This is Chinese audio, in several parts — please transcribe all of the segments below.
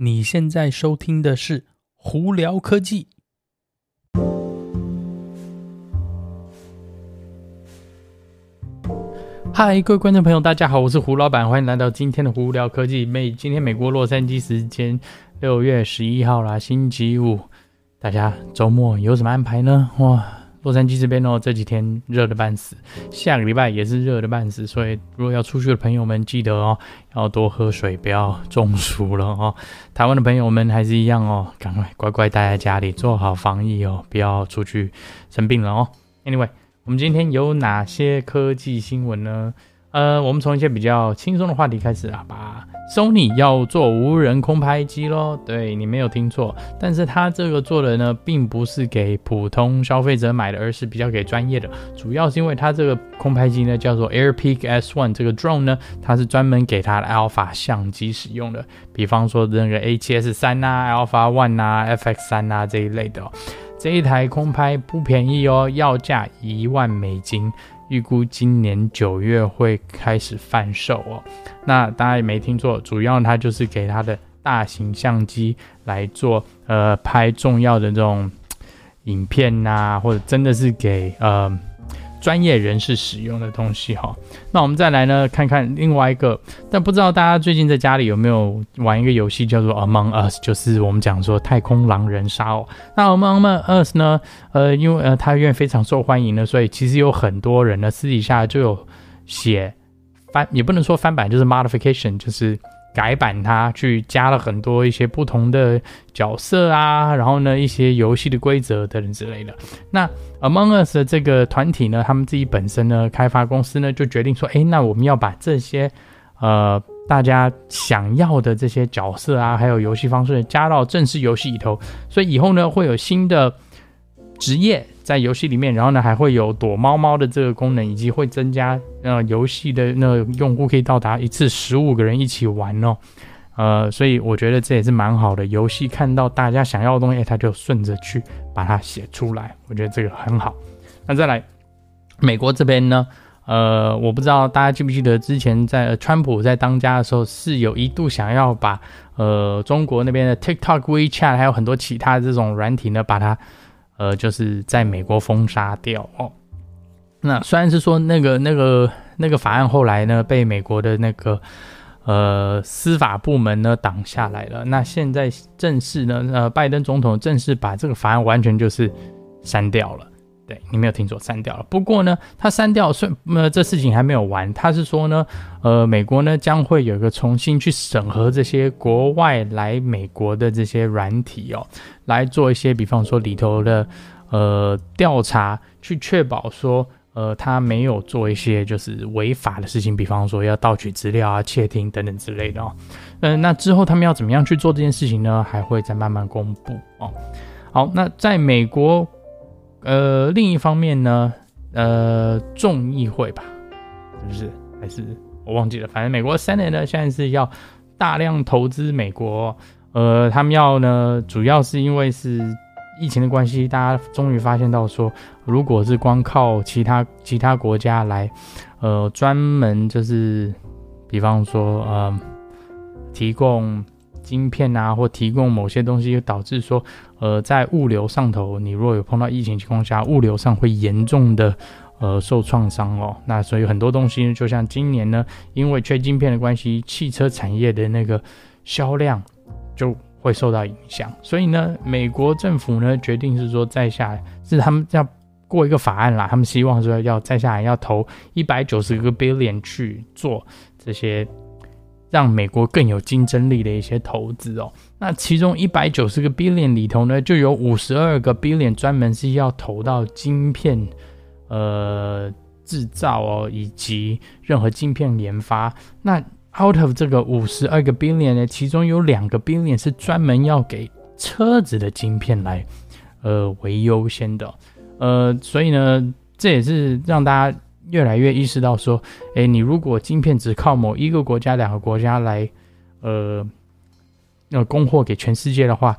你现在收听的是《胡聊科技》。嗨，各位观众朋友，大家好，我是胡老板，欢迎来到今天的《胡聊科技》。美今天美国洛杉矶时间六月十一号啦，星期五，大家周末有什么安排呢？哇！洛杉矶这边哦，这几天热的半死，下个礼拜也是热的半死，所以如果要出去的朋友们，记得哦，要多喝水，不要中暑了哦。台湾的朋友们还是一样哦，赶快乖乖待在家里，做好防疫哦，不要出去生病了哦。Anyway，我们今天有哪些科技新闻呢？呃，我们从一些比较轻松的话题开始啊，吧。Sony 要做无人空拍机喽，对，你没有听错，但是它这个做的呢，并不是给普通消费者买的，而是比较给专业的。主要是因为它这个空拍机呢，叫做 Airpeak S1，这个 drone 呢，它是专门给它的 Alpha 相机使用的。比方说那个 A7S 啊、Alpha One 啊、FX 三啊这一类的。这一台空拍不便宜哦，要价一万美金。预估今年九月会开始贩售哦。那大家也没听错，主要它就是给它的大型相机来做呃拍重要的这种影片呐、或者真的是给呃。专业人士使用的东西哈，那我们再来呢，看看另外一个，但不知道大家最近在家里有没有玩一个游戏叫做 Among Us，就是我们讲说太空狼人杀哦。那 Among Us 呢，呃，因为呃它因为非常受欢迎呢，所以其实有很多人呢私底下就有写翻，也不能说翻版，就是 modification，就是。改版它，去加了很多一些不同的角色啊，然后呢，一些游戏的规则等等之类的。那 Among Us 的这个团体呢，他们自己本身呢，开发公司呢，就决定说，哎，那我们要把这些呃大家想要的这些角色啊，还有游戏方式加到正式游戏里头，所以以后呢，会有新的职业。在游戏里面，然后呢，还会有躲猫猫的这个功能，以及会增加呃游戏的那用户可以到达一次十五个人一起玩哦，呃，所以我觉得这也是蛮好的。游戏看到大家想要的东西，他就顺着去把它写出来，我觉得这个很好。那再来，美国这边呢，呃，我不知道大家记不记得之前在川普在当家的时候，是有一度想要把呃中国那边的 TikTok、WeChat 还有很多其他这种软体呢，把它。呃，就是在美国封杀掉哦。那虽然是说那个那个那个法案后来呢被美国的那个呃司法部门呢挡下来了，那现在正式呢呃拜登总统正式把这个法案完全就是删掉了。对，你没有听错，删掉了。不过呢，他删掉，算呃，这事情还没有完。他是说呢，呃，美国呢将会有一个重新去审核这些国外来美国的这些软体哦，来做一些，比方说里头的呃调查，去确保说，呃，他没有做一些就是违法的事情，比方说要盗取资料啊、窃听等等之类的哦。嗯、那之后他们要怎么样去做这件事情呢？还会再慢慢公布哦。好，那在美国。呃，另一方面呢，呃，众议会吧，是不是？还是我忘记了。反正美国 Senate 呢，现在是要大量投资美国。呃，他们要呢，主要是因为是疫情的关系，大家终于发现到说，如果是光靠其他其他国家来，呃，专门就是，比方说，呃，提供。晶片啊，或提供某些东西，导致说，呃，在物流上头，你如果有碰到疫情情况下，物流上会严重的，呃，受创伤哦。那所以很多东西呢，就像今年呢，因为缺晶片的关系，汽车产业的那个销量就会受到影响。所以呢，美国政府呢决定是说，再下是他们要过一个法案啦，他们希望说要再下来要投一百九十个 billion 去做这些。让美国更有竞争力的一些投资哦，那其中一百九十个 billion 里头呢，就有五十二个 billion 专门是要投到晶片，呃，制造哦，以及任何晶片研发。那 out of 这个五十二个 billion 呢，其中有两个 billion 是专门要给车子的晶片来，呃，为优先的，呃，所以呢，这也是让大家。越来越意识到说，诶，你如果晶片只靠某一个国家、两个国家来，呃，呃，供货给全世界的话，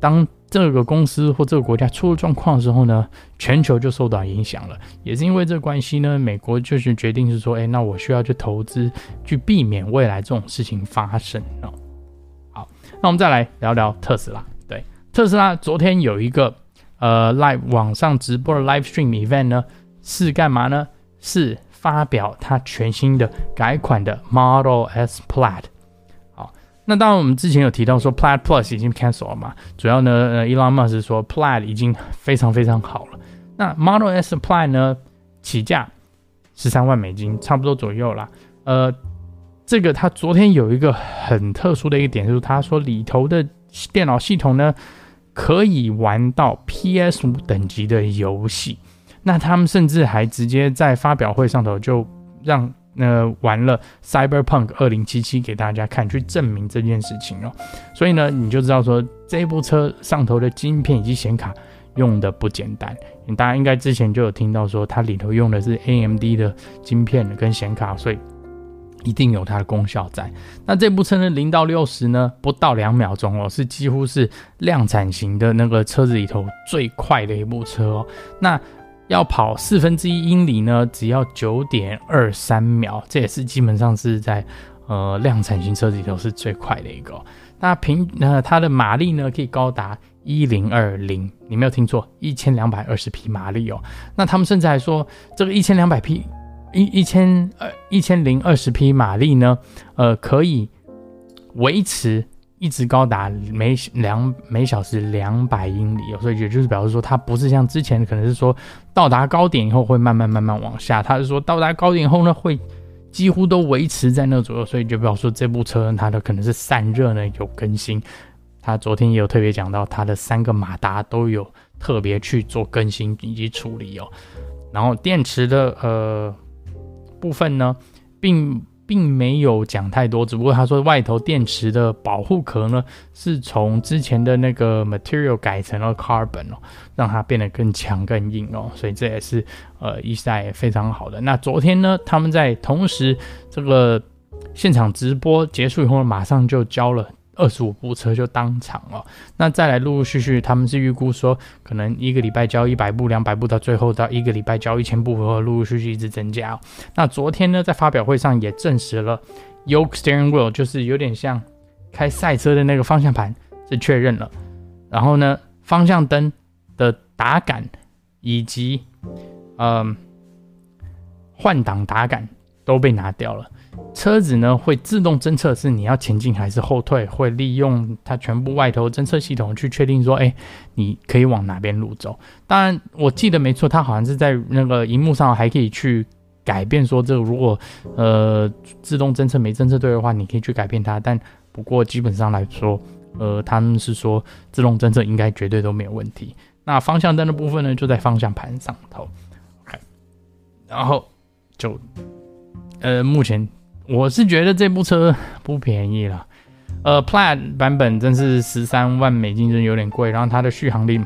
当这个公司或这个国家出了状况之后呢，全球就受到影响了。也是因为这关系呢，美国就是决定是说，诶，那我需要去投资，去避免未来这种事情发生哦。好，那我们再来聊聊特斯拉。对，特斯拉昨天有一个呃 live 网上直播的 live stream event 呢，是干嘛呢？是发表它全新的改款的 Model S Plaid。好，那当然我们之前有提到说 Plaid Plus 已经 cancel 了嘛，主要呢，呃，Elon Musk 说 Plaid 已经非常非常好了。那 Model S Plaid 呢，起价十三万美金，差不多左右啦。呃，这个他昨天有一个很特殊的一个点，就是他说里头的电脑系统呢，可以玩到 PS 五等级的游戏。那他们甚至还直接在发表会上头就让呃玩了 Cyberpunk 2077给大家看，去证明这件事情哦。所以呢，你就知道说这部车上头的晶片以及显卡用的不简单。大家应该之前就有听到说它里头用的是 AMD 的晶片跟显卡，所以一定有它的功效在。那这部车呢，零到六十呢不到两秒钟哦，是几乎是量产型的那个车子里头最快的一部车哦。那要跑四分之一英里呢，只要九点二三秒，这也是基本上是在呃量产型车里头是最快的一个。那平呃它的马力呢，可以高达一零二零，你没有听错，一千两百二十匹马力哦。那他们甚至还说，这个一千两百匹一一千呃一千零二十匹马力呢，呃可以维持。一直高达每两每小时两百英里哦，所以也就是表示说，它不是像之前可能是说到达高点以后会慢慢慢慢往下，它是说到达高点以后呢，会几乎都维持在那左右，所以就表示说这部车它的可能是散热呢有更新，它昨天也有特别讲到它的三个马达都有特别去做更新以及处理哦，然后电池的呃部分呢，并。并没有讲太多，只不过他说外头电池的保护壳呢，是从之前的那个 material 改成了 carbon 哦，让它变得更强更硬哦，所以这也是呃一代非常好的。那昨天呢，他们在同时这个现场直播结束以后，马上就交了。二十五部车就当场了，那再来陆陆续续，他们是预估说，可能一个礼拜交一百部、两百部，到最后到一个礼拜交一千部，和陆陆续续一直增加。那昨天呢，在发表会上也证实了，Yoke Steering Wheel 就是有点像开赛车的那个方向盘是确认了，然后呢，方向灯的打杆以及嗯换挡打杆都被拿掉了。车子呢会自动侦测是你要前进还是后退，会利用它全部外头侦测系统去确定说，哎，你可以往哪边路走。当然，我记得没错，它好像是在那个荧幕上还可以去改变说，这个如果呃自动侦测没侦测对的话，你可以去改变它。但不过基本上来说，呃，他们是说自动侦测应该绝对都没有问题。那方向灯的部分呢，就在方向盘上头，OK，然后就呃目前。我是觉得这部车不便宜了，呃，Plaid 版本真是十三万美金，真有点贵。然后它的续航力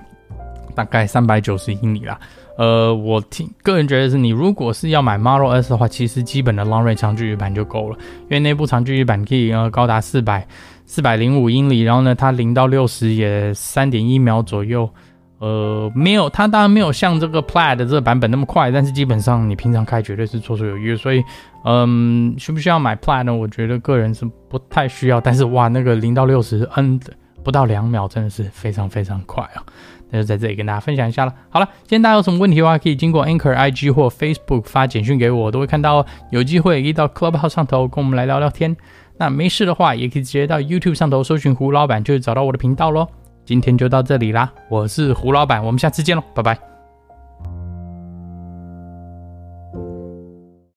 大概三百九十英里啦。呃，我听个人觉得是你如果是要买 Model S 的话，其实基本的 Long Range 长距离版就够了，因为那部长距离版可以呃高达四百四百零五英里，然后呢，它零到六十也三点一秒左右。呃，没有，它当然没有像这个 Plaid 这个版本那么快，但是基本上你平常开绝对是绰绰有余。所以，嗯，需不需要买 Plaid 呢？我觉得个人是不太需要。但是哇，那个零到六十 N 不到两秒，真的是非常非常快啊！那就在这里跟大家分享一下了。好了，今天大家有什么问题的话，可以经过 Anchor IG 或 Facebook 发简讯给我，我都会看到哦。有机会可以到 Clubhouse 上头跟我们来聊聊天。那没事的话，也可以直接到 YouTube 上头搜寻胡老板，就找到我的频道喽。今天就到这里啦，我是胡老板，我们下次见喽，拜拜。